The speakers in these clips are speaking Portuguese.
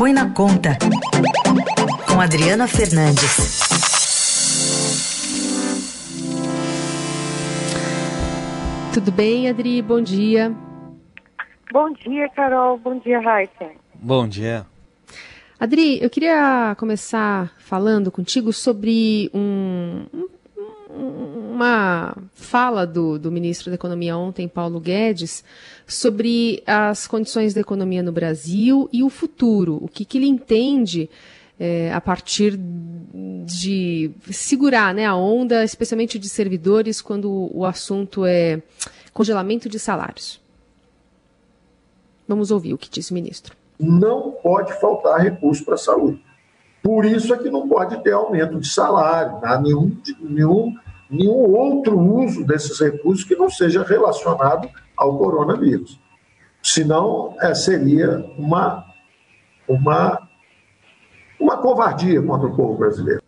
Põe na Conta, com Adriana Fernandes. Tudo bem, Adri? Bom dia. Bom dia, Carol. Bom dia, Raíssa. Bom dia. Adri, eu queria começar falando contigo sobre um, uma fala do, do ministro da Economia ontem, Paulo Guedes, sobre as condições da economia no Brasil e o futuro. O que, que ele entende é, a partir de segurar né, a onda, especialmente de servidores, quando o assunto é congelamento de salários. Vamos ouvir o que disse o ministro. Não pode faltar recurso para a saúde. Por isso é que não pode ter aumento de salário, né? nenhum, nenhum, nenhum outro uso desses recursos que não seja relacionado ao coronavírus. Senão, é, seria uma, uma uma covardia contra o povo brasileiro.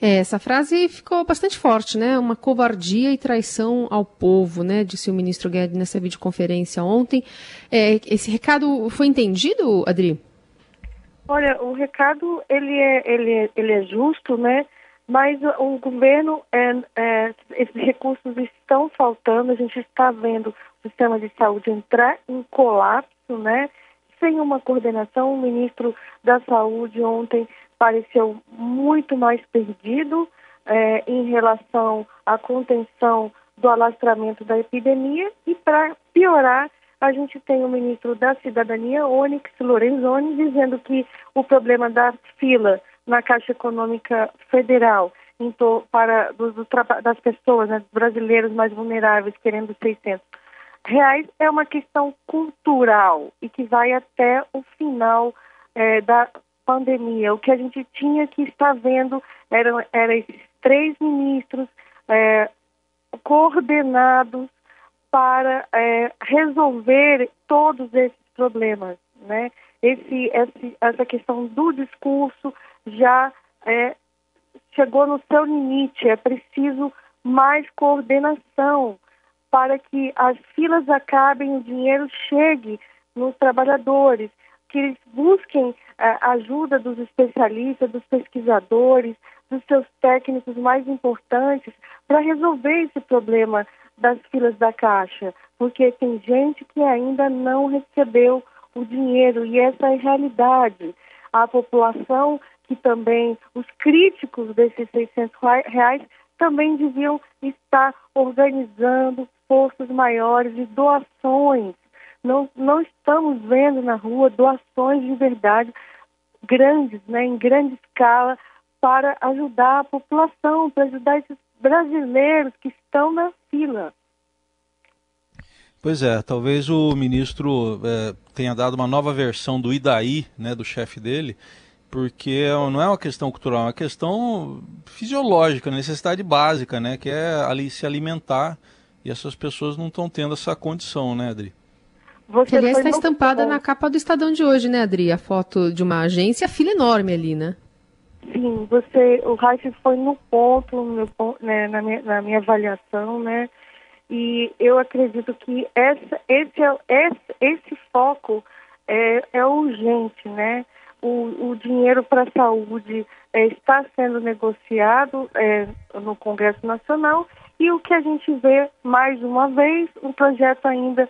É, essa frase ficou bastante forte, né? Uma covardia e traição ao povo, né? Disse o ministro Guedes nessa videoconferência ontem. É, esse recado foi entendido, Adri? Olha, o recado ele é, ele é, ele é justo, né? Mas o governo, é, é, esses recursos estão faltando. A gente está vendo o sistema de saúde entrar em colapso, né? sem uma coordenação. O ministro da Saúde ontem pareceu muito mais perdido é, em relação à contenção do alastramento da epidemia e para piorar a gente tem o ministro da Cidadania, Onyx Lorenzoni, dizendo que o problema da fila na Caixa Econômica Federal para dos, das pessoas, né, brasileiros mais vulneráveis, querendo 600 reais é uma questão cultural e que vai até o final é, da pandemia. O que a gente tinha que estar vendo eram, eram esses três ministros é, coordenados para é, resolver todos esses problemas, né? Esse, esse, essa questão do discurso já é, chegou no seu limite. É preciso mais coordenação para que as filas acabem, o dinheiro chegue nos trabalhadores, que eles busquem a eh, ajuda dos especialistas, dos pesquisadores, dos seus técnicos mais importantes para resolver esse problema das filas da Caixa, porque tem gente que ainda não recebeu o dinheiro e essa é a realidade. A população que também, os críticos desses 600 reais também deviam estar organizando forças maiores de doações. Não, não estamos vendo na rua doações de verdade grandes, né, em grande escala, para ajudar a população, para ajudar esses brasileiros que estão na fila. Pois é, talvez o ministro é, tenha dado uma nova versão do Idaí, né, do chefe dele, porque não é uma questão cultural, é uma questão fisiológica, necessidade básica, né, que é ali se alimentar e essas pessoas não estão tendo essa condição, né, Adri? Você aliás, está estampada bom. na capa do Estadão de hoje, né, Adri? A foto de uma agência, a fila enorme ali, né? Sim, você, o Raif foi no ponto, no meu, né, na, minha, na minha avaliação, né? E eu acredito que essa, esse, esse, esse foco é, é urgente, né? O, o dinheiro para a saúde é, está sendo negociado é, no Congresso Nacional e o que a gente vê, mais uma vez, um projeto ainda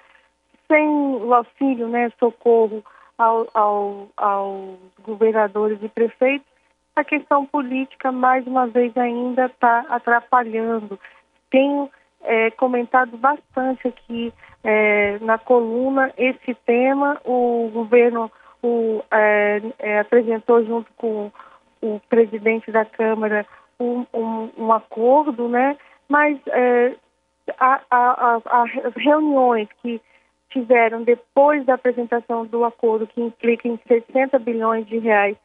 sem o auxílio, né, socorro ao, ao, aos governadores e prefeitos, a questão política, mais uma vez, ainda está atrapalhando. Tenho é, comentado bastante aqui é, na coluna esse tema. O governo o, é, é apresentou junto com o presidente da Câmara um, um, um acordo, né? mas é, as reuniões que tiveram depois da apresentação do acordo, que implica em 60 bilhões de reais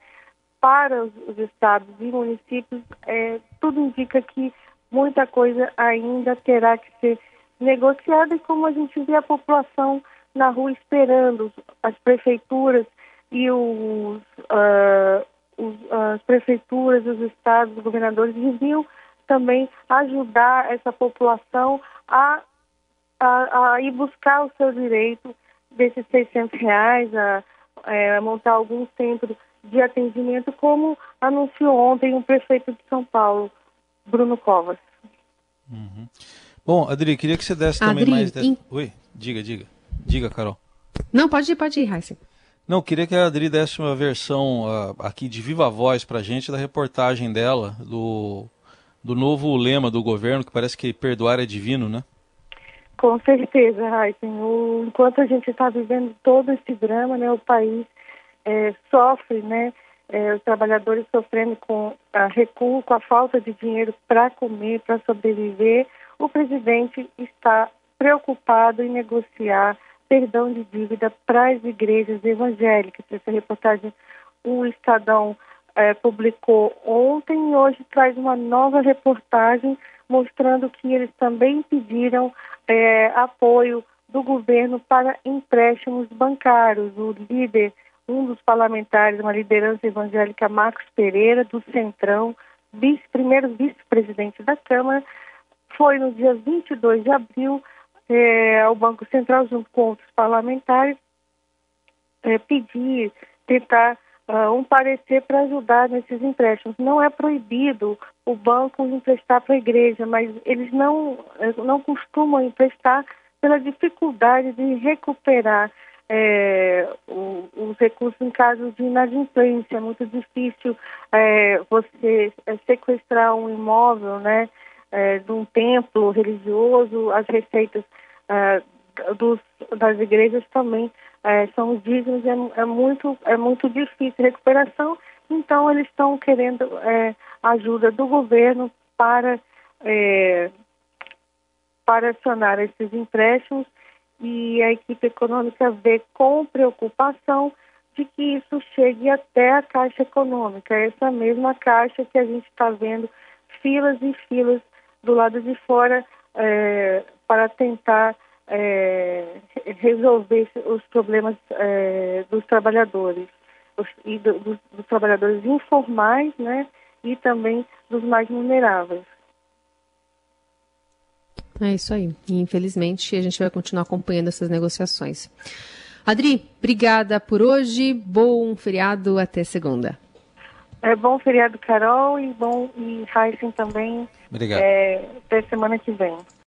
para os, os estados e municípios, é, tudo indica que muita coisa ainda terá que ser negociada. E como a gente vê a população na rua esperando as prefeituras e os, uh, os as prefeituras, os estados, os governadores deviam também ajudar essa população a, a, a ir buscar o seu direito desses 600 reais, a, é, montar algum centro de atendimento, como anunciou ontem o prefeito de São Paulo, Bruno Covas. Uhum. Bom, Adri, queria que você desse também mais... De... In... Oi, diga, diga. Diga, Carol. Não, pode ir, pode ir, Heisen. Não, queria que a Adri desse uma versão uh, aqui de viva voz para a gente da reportagem dela, do, do novo lema do governo, que parece que perdoar é divino, né? Com certeza, Heisen. O, enquanto a gente está vivendo todo esse drama, né, o país é, sofre, né, é, os trabalhadores sofrendo com a recuo, com a falta de dinheiro para comer, para sobreviver, o presidente está preocupado em negociar perdão de dívida para as igrejas evangélicas. Essa reportagem o Estadão é, publicou ontem e hoje traz uma nova reportagem mostrando que eles também pediram é, apoio do governo para empréstimos bancários. O líder, um dos parlamentares, uma liderança evangélica, Marcos Pereira, do Centrão, vice, primeiro vice-presidente da Câmara, foi no dia 22 de abril é, ao Banco Central, junto com outros parlamentares, é, pedir, tentar uh, um parecer para ajudar nesses empréstimos. Não é proibido o banco emprestar para a igreja, mas eles não, é, não costumam emprestar pela dificuldade de recuperar é, o, os recursos em caso de inadimplência. É muito difícil é, você é, sequestrar um imóvel, né? é, de um templo religioso, as receitas é, dos, das igrejas também é, são dízimos, é, é, muito, é muito difícil a recuperação, então eles estão querendo ajuda do governo para, para acionar esses empréstimos e a equipe econômica vê com preocupação de que isso chegue até a Caixa Econômica, essa mesma caixa que a gente está vendo filas e filas do lado de fora é, para tentar é, resolver os problemas é, dos trabalhadores e do, dos, dos, trabalhadores informais, né, e também dos mais vulneráveis. É isso aí. E, infelizmente, a gente vai continuar acompanhando essas negociações. Adri, obrigada por hoje. Bom feriado até segunda. É bom feriado, Carol, e bom e Heisen também. Obrigado. É, até semana que vem.